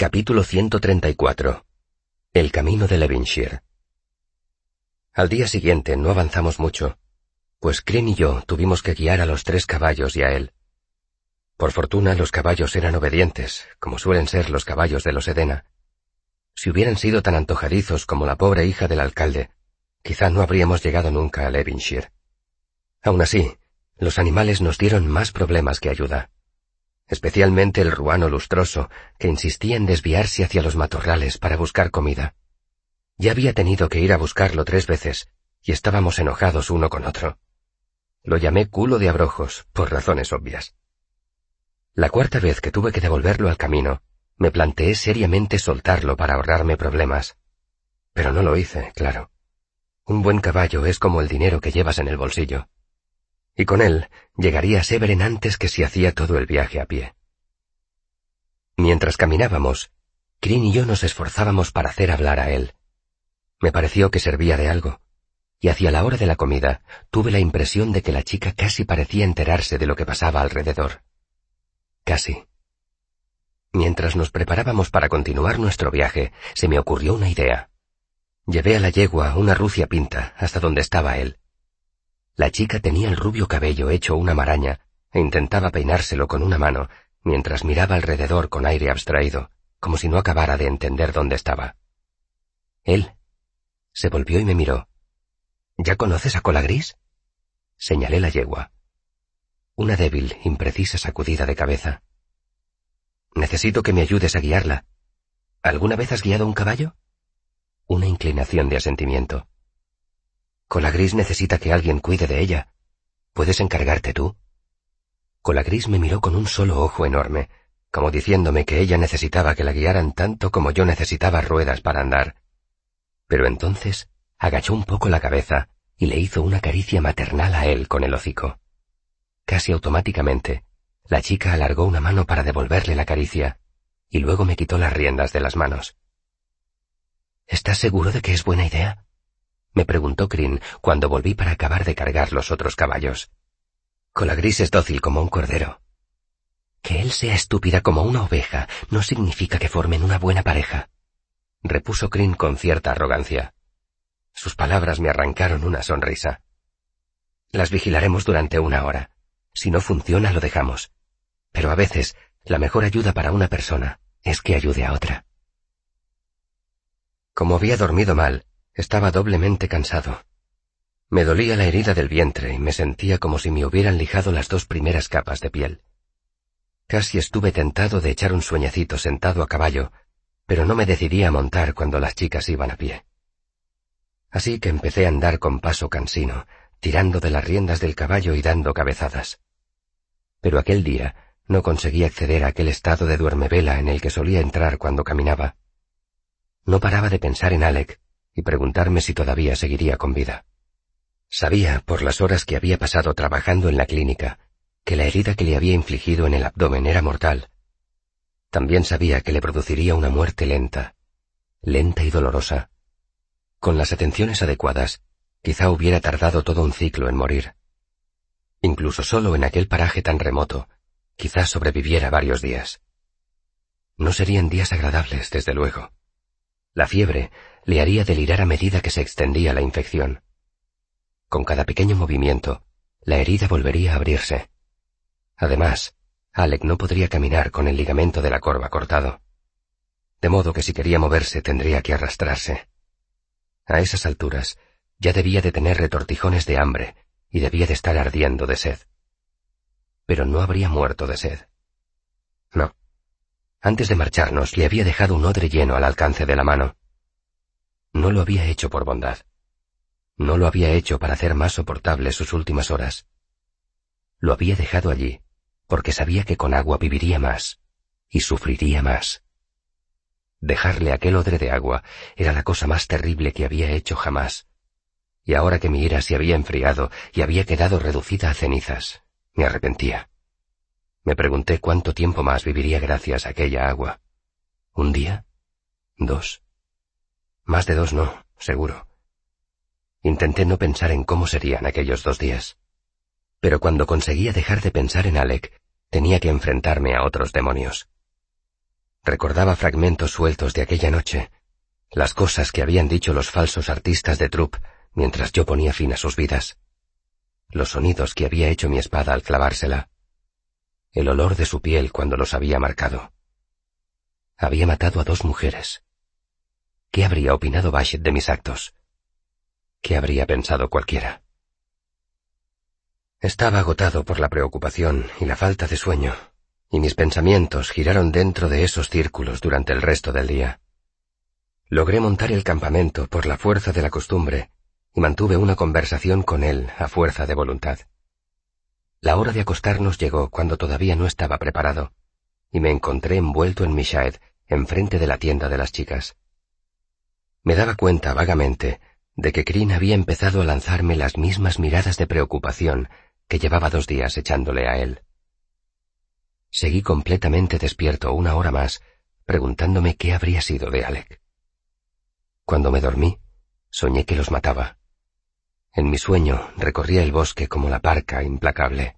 Capítulo 134. El camino de Levinshire. Al día siguiente no avanzamos mucho, pues Crin y yo tuvimos que guiar a los tres caballos y a él. Por fortuna los caballos eran obedientes, como suelen ser los caballos de los Edena. Si hubieran sido tan antojadizos como la pobre hija del alcalde, quizá no habríamos llegado nunca a Levinshire. Aún así, los animales nos dieron más problemas que ayuda especialmente el ruano lustroso, que insistía en desviarse hacia los matorrales para buscar comida. Ya había tenido que ir a buscarlo tres veces, y estábamos enojados uno con otro. Lo llamé culo de abrojos, por razones obvias. La cuarta vez que tuve que devolverlo al camino, me planteé seriamente soltarlo para ahorrarme problemas. Pero no lo hice, claro. Un buen caballo es como el dinero que llevas en el bolsillo y con él llegaría Severen antes que si hacía todo el viaje a pie. Mientras caminábamos, Crin y yo nos esforzábamos para hacer hablar a él. Me pareció que servía de algo, y hacia la hora de la comida tuve la impresión de que la chica casi parecía enterarse de lo que pasaba alrededor. Casi. Mientras nos preparábamos para continuar nuestro viaje, se me ocurrió una idea. Llevé a la yegua una rucia pinta hasta donde estaba él. La chica tenía el rubio cabello hecho una maraña e intentaba peinárselo con una mano mientras miraba alrededor con aire abstraído, como si no acabara de entender dónde estaba. Él se volvió y me miró. ¿Ya conoces a Cola Gris? Señalé la yegua. Una débil, imprecisa sacudida de cabeza. Necesito que me ayudes a guiarla. ¿Alguna vez has guiado un caballo? Una inclinación de asentimiento. Colagris necesita que alguien cuide de ella. ¿Puedes encargarte tú? Colagris me miró con un solo ojo enorme, como diciéndome que ella necesitaba que la guiaran tanto como yo necesitaba ruedas para andar. Pero entonces agachó un poco la cabeza y le hizo una caricia maternal a él con el hocico. Casi automáticamente, la chica alargó una mano para devolverle la caricia, y luego me quitó las riendas de las manos. ¿Estás seguro de que es buena idea? Me preguntó Crin cuando volví para acabar de cargar los otros caballos. Colagris es dócil como un cordero. Que él sea estúpida como una oveja no significa que formen una buena pareja, repuso Crin con cierta arrogancia. Sus palabras me arrancaron una sonrisa. Las vigilaremos durante una hora. Si no funciona, lo dejamos. Pero a veces, la mejor ayuda para una persona es que ayude a otra. Como había dormido mal, estaba doblemente cansado. Me dolía la herida del vientre y me sentía como si me hubieran lijado las dos primeras capas de piel. Casi estuve tentado de echar un sueñecito sentado a caballo, pero no me decidí a montar cuando las chicas iban a pie. Así que empecé a andar con paso cansino, tirando de las riendas del caballo y dando cabezadas. Pero aquel día no conseguí acceder a aquel estado de duermevela en el que solía entrar cuando caminaba. No paraba de pensar en Alec y preguntarme si todavía seguiría con vida. Sabía, por las horas que había pasado trabajando en la clínica, que la herida que le había infligido en el abdomen era mortal. También sabía que le produciría una muerte lenta, lenta y dolorosa. Con las atenciones adecuadas, quizá hubiera tardado todo un ciclo en morir. Incluso solo en aquel paraje tan remoto, quizá sobreviviera varios días. No serían días agradables, desde luego. La fiebre le haría delirar a medida que se extendía la infección. Con cada pequeño movimiento, la herida volvería a abrirse. Además, Alec no podría caminar con el ligamento de la corva cortado. De modo que si quería moverse tendría que arrastrarse. A esas alturas, ya debía de tener retortijones de hambre y debía de estar ardiendo de sed. Pero no habría muerto de sed. No. Antes de marcharnos le había dejado un odre lleno al alcance de la mano. No lo había hecho por bondad. No lo había hecho para hacer más soportables sus últimas horas. Lo había dejado allí porque sabía que con agua viviría más y sufriría más. Dejarle aquel odre de agua era la cosa más terrible que había hecho jamás. Y ahora que mi ira se había enfriado y había quedado reducida a cenizas, me arrepentía. Me pregunté cuánto tiempo más viviría gracias a aquella agua. ¿Un día? ¿Dos? Más de dos no, seguro. Intenté no pensar en cómo serían aquellos dos días. Pero cuando conseguía dejar de pensar en Alec, tenía que enfrentarme a otros demonios. Recordaba fragmentos sueltos de aquella noche, las cosas que habían dicho los falsos artistas de Trupp mientras yo ponía fin a sus vidas, los sonidos que había hecho mi espada al clavársela, el olor de su piel cuando los había marcado. Había matado a dos mujeres. ¿Qué habría opinado Bashet de mis actos? ¿Qué habría pensado cualquiera? Estaba agotado por la preocupación y la falta de sueño, y mis pensamientos giraron dentro de esos círculos durante el resto del día. Logré montar el campamento por la fuerza de la costumbre y mantuve una conversación con él a fuerza de voluntad. La hora de acostarnos llegó cuando todavía no estaba preparado, y me encontré envuelto en mi shaed enfrente de la tienda de las chicas. Me daba cuenta vagamente de que Crin había empezado a lanzarme las mismas miradas de preocupación que llevaba dos días echándole a él. Seguí completamente despierto una hora más, preguntándome qué habría sido de Alec. Cuando me dormí, soñé que los mataba. En mi sueño recorría el bosque como la parca implacable.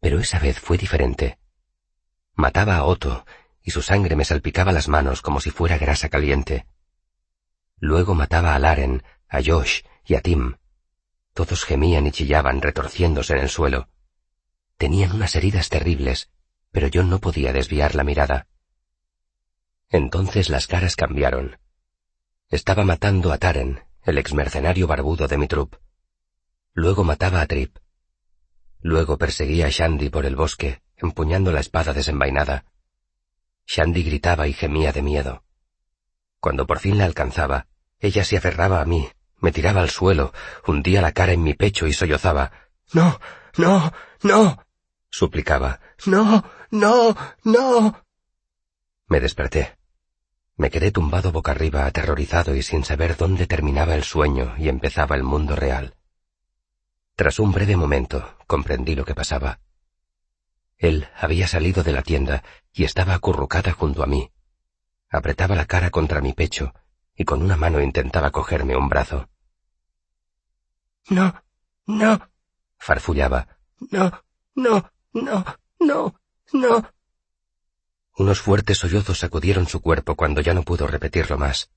Pero esa vez fue diferente. Mataba a Otto y su sangre me salpicaba las manos como si fuera grasa caliente. Luego mataba a Laren, a Josh y a Tim. Todos gemían y chillaban retorciéndose en el suelo. Tenían unas heridas terribles, pero yo no podía desviar la mirada. Entonces las caras cambiaron. Estaba matando a Taren, el exmercenario barbudo de mi trup. Luego mataba a Trip. Luego perseguía a Shandy por el bosque, empuñando la espada desenvainada. Shandy gritaba y gemía de miedo. Cuando por fin la alcanzaba, ella se aferraba a mí, me tiraba al suelo, hundía la cara en mi pecho y sollozaba. No, no, no. suplicaba. No, no, no. Me desperté. Me quedé tumbado boca arriba, aterrorizado y sin saber dónde terminaba el sueño y empezaba el mundo real. Tras un breve momento, comprendí lo que pasaba. Él había salido de la tienda y estaba acurrucada junto a mí. Apretaba la cara contra mi pecho y con una mano intentaba cogerme un brazo. No, no, farfullaba. No, no, no, no, no. Unos fuertes sollozos sacudieron su cuerpo cuando ya no pudo repetirlo más.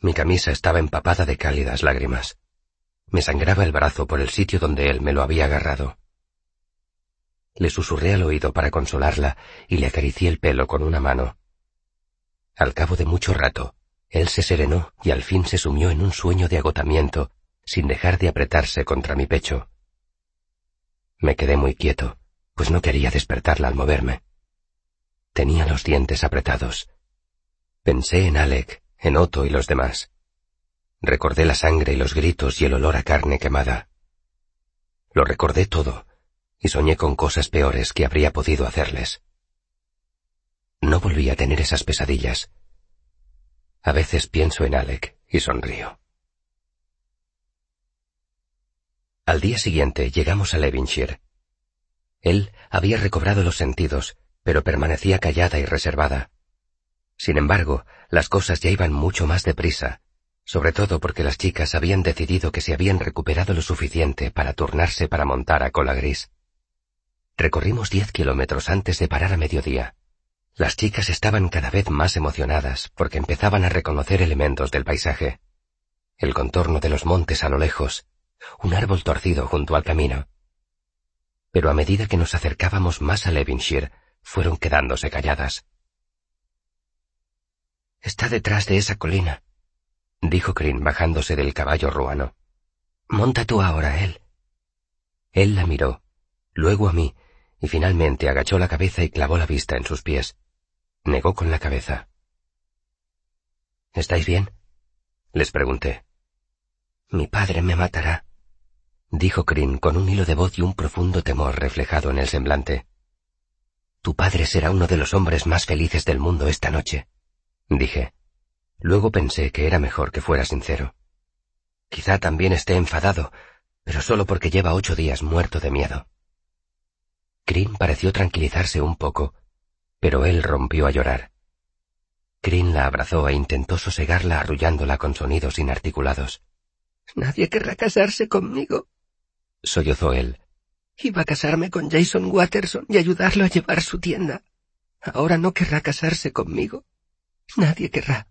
Mi camisa estaba empapada de cálidas lágrimas. Me sangraba el brazo por el sitio donde él me lo había agarrado. Le susurré al oído para consolarla y le acaricié el pelo con una mano. Al cabo de mucho rato, él se serenó y al fin se sumió en un sueño de agotamiento, sin dejar de apretarse contra mi pecho. Me quedé muy quieto, pues no quería despertarla al moverme. Tenía los dientes apretados. Pensé en Alec, en Otto y los demás. Recordé la sangre y los gritos y el olor a carne quemada. Lo recordé todo, y soñé con cosas peores que habría podido hacerles. No volví a tener esas pesadillas. A veces pienso en Alec y sonrío. Al día siguiente llegamos a Levinshire. Él había recobrado los sentidos, pero permanecía callada y reservada. Sin embargo, las cosas ya iban mucho más deprisa, sobre todo porque las chicas habían decidido que se habían recuperado lo suficiente para turnarse para montar a cola gris. Recorrimos diez kilómetros antes de parar a mediodía. Las chicas estaban cada vez más emocionadas porque empezaban a reconocer elementos del paisaje. El contorno de los montes a lo lejos, un árbol torcido junto al camino. Pero a medida que nos acercábamos más a Levinshire, fueron quedándose calladas. Está detrás de esa colina, dijo Crin bajándose del caballo ruano. Monta tú ahora, él. Él la miró, luego a mí, y finalmente agachó la cabeza y clavó la vista en sus pies. Negó con la cabeza. ¿Estáis bien? Les pregunté. Mi padre me matará, dijo Crin con un hilo de voz y un profundo temor reflejado en el semblante. Tu padre será uno de los hombres más felices del mundo esta noche, dije. Luego pensé que era mejor que fuera sincero. Quizá también esté enfadado, pero solo porque lleva ocho días muerto de miedo. Crin pareció tranquilizarse un poco, pero él rompió a llorar. Crin la abrazó e intentó sosegarla arrullándola con sonidos inarticulados. Nadie querrá casarse conmigo, sollozó él. Iba a casarme con Jason Watterson y ayudarlo a llevar su tienda. Ahora no querrá casarse conmigo. Nadie querrá.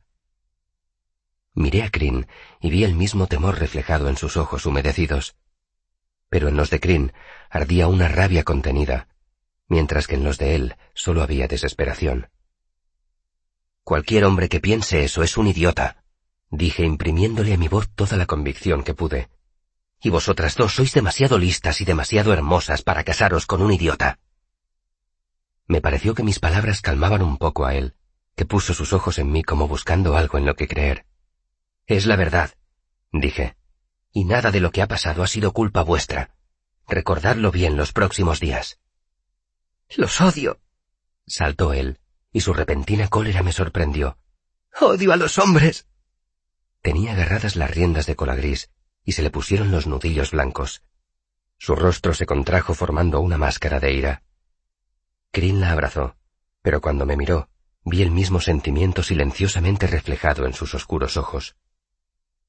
Miré a Crin y vi el mismo temor reflejado en sus ojos humedecidos. Pero en los de Crin ardía una rabia contenida, mientras que en los de él solo había desesperación. Cualquier hombre que piense eso es un idiota, dije imprimiéndole a mi voz toda la convicción que pude. Y vosotras dos sois demasiado listas y demasiado hermosas para casaros con un idiota. Me pareció que mis palabras calmaban un poco a él, que puso sus ojos en mí como buscando algo en lo que creer. Es la verdad, dije, y nada de lo que ha pasado ha sido culpa vuestra. Recordadlo bien los próximos días. Los odio, saltó él, y su repentina cólera me sorprendió. Odio a los hombres. Tenía agarradas las riendas de cola gris y se le pusieron los nudillos blancos. Su rostro se contrajo formando una máscara de ira. Crin la abrazó, pero cuando me miró, vi el mismo sentimiento silenciosamente reflejado en sus oscuros ojos.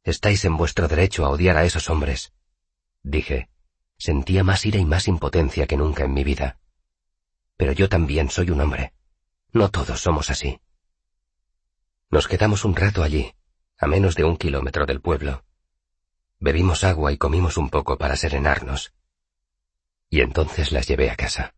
Estáis en vuestro derecho a odiar a esos hombres, dije. Sentía más ira y más impotencia que nunca en mi vida. Pero yo también soy un hombre. No todos somos así. Nos quedamos un rato allí, a menos de un kilómetro del pueblo. Bebimos agua y comimos un poco para serenarnos. Y entonces las llevé a casa.